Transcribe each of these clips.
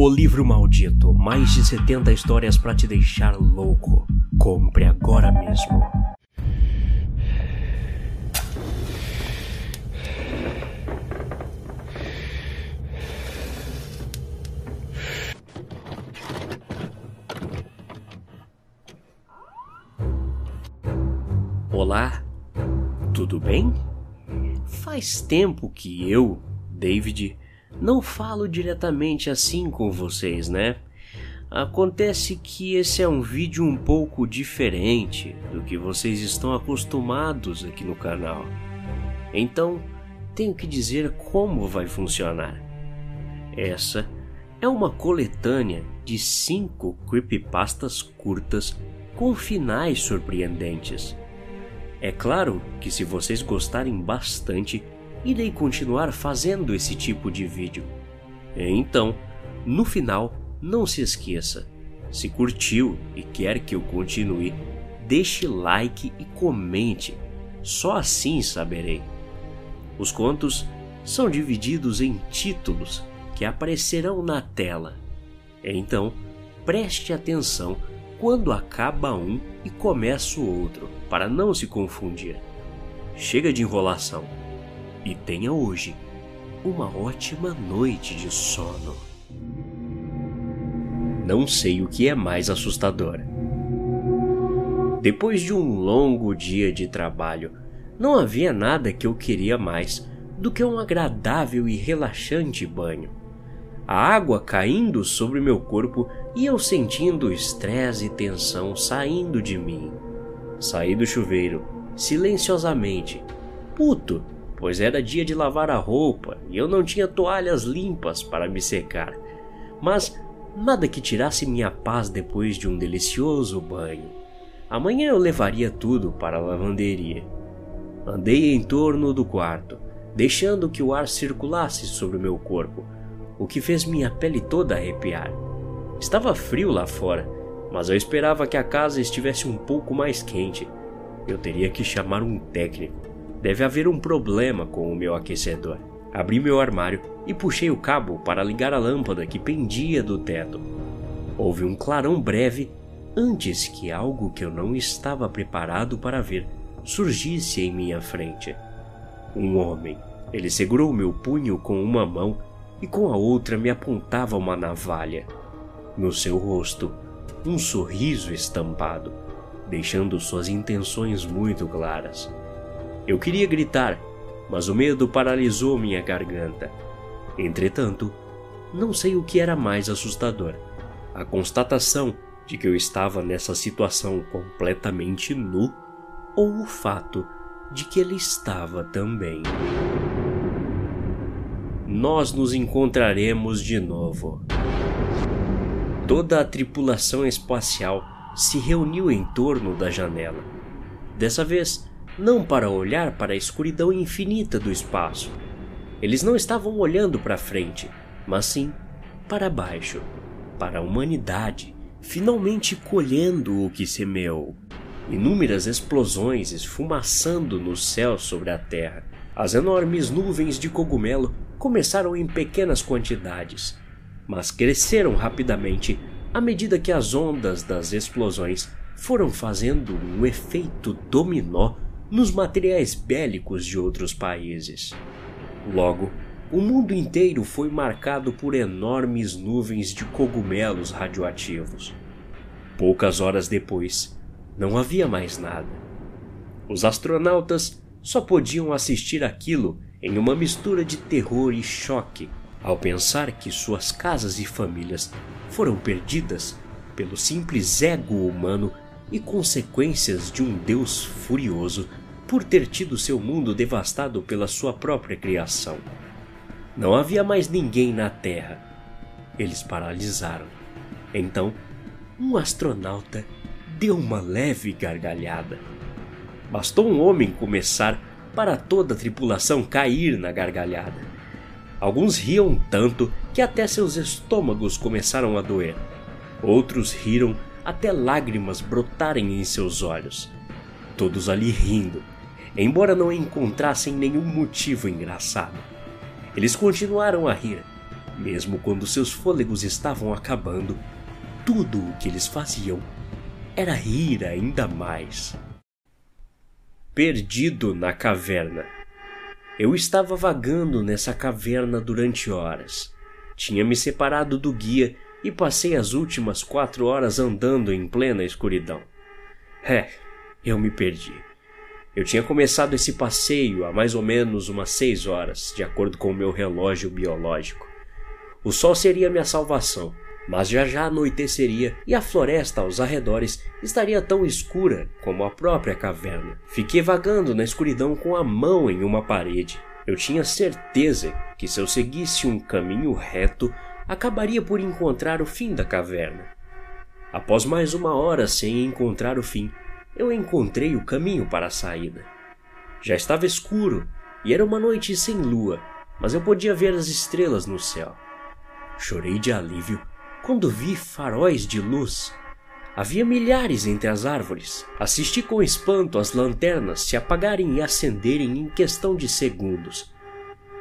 O livro maldito, mais de 70 histórias para te deixar louco. Compre agora mesmo. Olá, tudo bem? Faz tempo que eu, David, não falo diretamente assim com vocês, né? Acontece que esse é um vídeo um pouco diferente do que vocês estão acostumados aqui no canal. Então, tenho que dizer como vai funcionar. Essa é uma coletânea de cinco creepypastas curtas com finais surpreendentes. É claro que se vocês gostarem bastante, irei continuar fazendo esse tipo de vídeo. Então, no final, não se esqueça, se curtiu e quer que eu continue, deixe like e comente, só assim saberei. Os contos são divididos em títulos que aparecerão na tela. Então, preste atenção quando acaba um e começa o outro, para não se confundir. Chega de enrolação e tenha hoje uma ótima noite de sono. Não sei o que é mais assustador. Depois de um longo dia de trabalho, não havia nada que eu queria mais do que um agradável e relaxante banho. A água caindo sobre meu corpo e eu sentindo estresse e tensão saindo de mim. Saí do chuveiro, silenciosamente, puto pois era dia de lavar a roupa e eu não tinha toalhas limpas para me secar. Mas nada que tirasse minha paz depois de um delicioso banho. Amanhã eu levaria tudo para a lavanderia. Andei em torno do quarto, deixando que o ar circulasse sobre o meu corpo, o que fez minha pele toda arrepiar. Estava frio lá fora, mas eu esperava que a casa estivesse um pouco mais quente. Eu teria que chamar um técnico. Deve haver um problema com o meu aquecedor. Abri meu armário e puxei o cabo para ligar a lâmpada que pendia do teto. Houve um clarão breve antes que algo que eu não estava preparado para ver surgisse em minha frente. Um homem. Ele segurou meu punho com uma mão e com a outra me apontava uma navalha. No seu rosto, um sorriso estampado, deixando suas intenções muito claras. Eu queria gritar, mas o medo paralisou minha garganta. Entretanto, não sei o que era mais assustador: a constatação de que eu estava nessa situação completamente nu ou o fato de que ele estava também. Nós nos encontraremos de novo. Toda a tripulação espacial se reuniu em torno da janela. Dessa vez, não para olhar para a escuridão infinita do espaço. Eles não estavam olhando para frente, mas sim para baixo, para a humanidade, finalmente colhendo o que semeou. Inúmeras explosões esfumaçando no céu sobre a terra. As enormes nuvens de cogumelo começaram em pequenas quantidades, mas cresceram rapidamente à medida que as ondas das explosões foram fazendo um efeito dominó nos materiais bélicos de outros países. Logo, o mundo inteiro foi marcado por enormes nuvens de cogumelos radioativos. Poucas horas depois, não havia mais nada. Os astronautas só podiam assistir aquilo em uma mistura de terror e choque ao pensar que suas casas e famílias foram perdidas pelo simples ego humano e consequências de um Deus furioso por ter tido seu mundo devastado pela sua própria criação. Não havia mais ninguém na Terra. Eles paralisaram. Então, um astronauta deu uma leve gargalhada. Bastou um homem começar para toda a tripulação cair na gargalhada. Alguns riam tanto que até seus estômagos começaram a doer. Outros riram até lágrimas brotarem em seus olhos. Todos ali rindo, embora não encontrassem nenhum motivo engraçado. Eles continuaram a rir, Mesmo quando seus fôlegos estavam acabando, tudo o que eles faziam era rir ainda mais. Perdido na caverna. Eu estava vagando nessa caverna durante horas. Tinha me separado do guia e passei as últimas quatro horas andando em plena escuridão. É, eu me perdi. Eu tinha começado esse passeio há mais ou menos umas seis horas, de acordo com o meu relógio biológico. O sol seria minha salvação, mas já já anoiteceria e a floresta aos arredores estaria tão escura como a própria caverna. Fiquei vagando na escuridão com a mão em uma parede. Eu tinha certeza que se eu seguisse um caminho reto, acabaria por encontrar o fim da caverna. Após mais uma hora sem encontrar o fim, eu encontrei o caminho para a saída. Já estava escuro e era uma noite sem lua, mas eu podia ver as estrelas no céu. Chorei de alívio quando vi faróis de luz. Havia milhares entre as árvores. Assisti com espanto as lanternas se apagarem e acenderem em questão de segundos.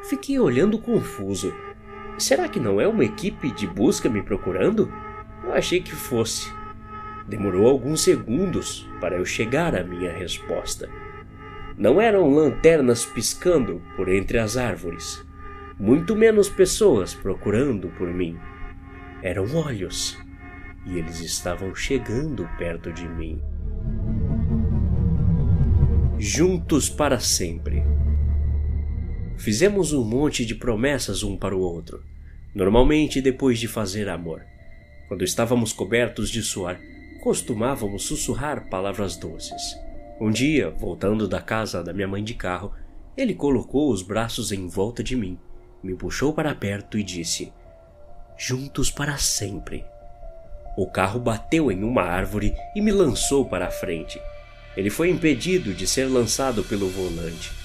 Fiquei olhando confuso. Será que não é uma equipe de busca me procurando? Eu achei que fosse. Demorou alguns segundos para eu chegar à minha resposta. Não eram lanternas piscando por entre as árvores, muito menos pessoas procurando por mim. Eram olhos, e eles estavam chegando perto de mim. Juntos para sempre. Fizemos um monte de promessas um para o outro, normalmente depois de fazer amor. Quando estávamos cobertos de suor, costumávamos sussurrar palavras doces. Um dia, voltando da casa da minha mãe de carro, ele colocou os braços em volta de mim, me puxou para perto e disse: Juntos para sempre. O carro bateu em uma árvore e me lançou para a frente. Ele foi impedido de ser lançado pelo volante.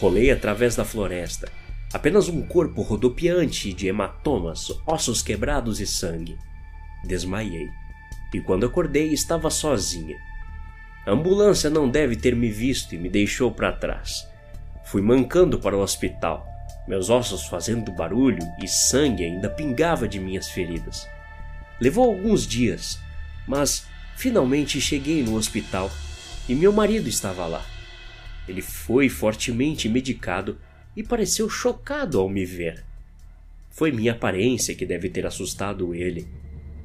Rolei através da floresta, apenas um corpo rodopiante de hematomas, ossos quebrados e sangue. Desmaiei e quando acordei estava sozinha. A ambulância não deve ter me visto e me deixou para trás. Fui mancando para o hospital, meus ossos fazendo barulho e sangue ainda pingava de minhas feridas. Levou alguns dias, mas finalmente cheguei no hospital e meu marido estava lá. Ele foi fortemente medicado e pareceu chocado ao me ver. Foi minha aparência que deve ter assustado ele.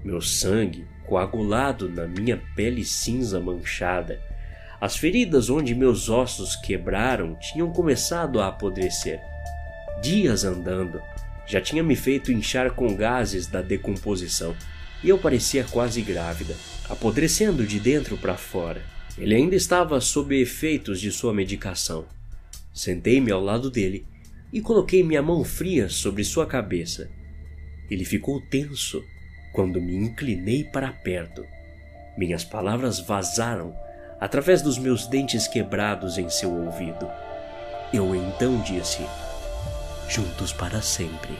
Meu sangue, coagulado na minha pele cinza manchada. As feridas onde meus ossos quebraram tinham começado a apodrecer. Dias andando, já tinha me feito inchar com gases da decomposição e eu parecia quase grávida, apodrecendo de dentro para fora. Ele ainda estava sob efeitos de sua medicação. Sentei-me ao lado dele e coloquei minha mão fria sobre sua cabeça. Ele ficou tenso quando me inclinei para perto. Minhas palavras vazaram através dos meus dentes quebrados em seu ouvido. Eu então disse: Juntos para sempre.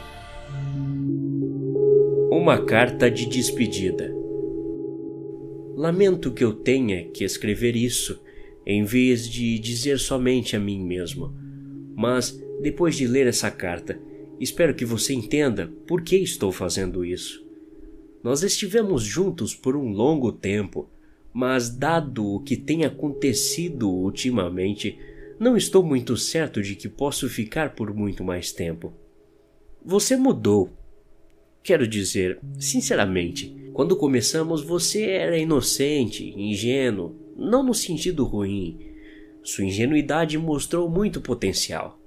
Uma carta de despedida. Lamento que eu tenha que escrever isso em vez de dizer somente a mim mesmo. Mas, depois de ler essa carta, espero que você entenda por que estou fazendo isso. Nós estivemos juntos por um longo tempo, mas, dado o que tem acontecido ultimamente, não estou muito certo de que posso ficar por muito mais tempo. Você mudou. Quero dizer, sinceramente, quando começamos você era inocente, ingênuo, não no sentido ruim. Sua ingenuidade mostrou muito potencial.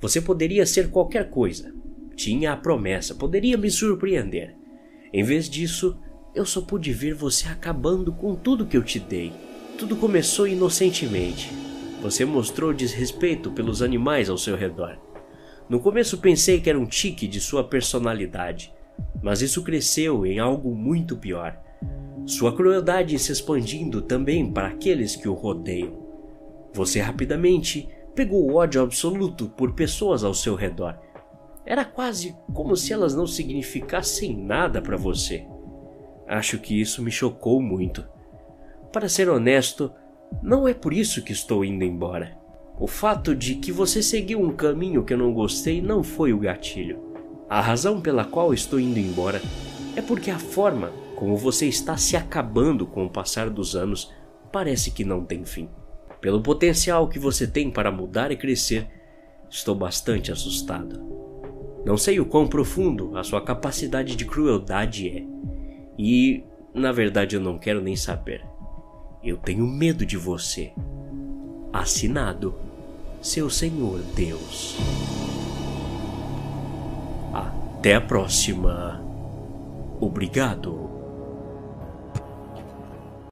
Você poderia ser qualquer coisa. Tinha a promessa, poderia me surpreender. Em vez disso, eu só pude ver você acabando com tudo que eu te dei. Tudo começou inocentemente. Você mostrou desrespeito pelos animais ao seu redor. No começo pensei que era um tique de sua personalidade, mas isso cresceu em algo muito pior. Sua crueldade se expandindo também para aqueles que o rodeiam. Você rapidamente pegou o ódio absoluto por pessoas ao seu redor era quase como se elas não significassem nada para você. Acho que isso me chocou muito. Para ser honesto, não é por isso que estou indo embora. O fato de que você seguiu um caminho que eu não gostei não foi o gatilho. A razão pela qual estou indo embora é porque a forma como você está se acabando com o passar dos anos parece que não tem fim. Pelo potencial que você tem para mudar e crescer, estou bastante assustado. Não sei o quão profundo a sua capacidade de crueldade é. E, na verdade, eu não quero nem saber. Eu tenho medo de você. Assinado, seu Senhor Deus. Até a próxima. Obrigado.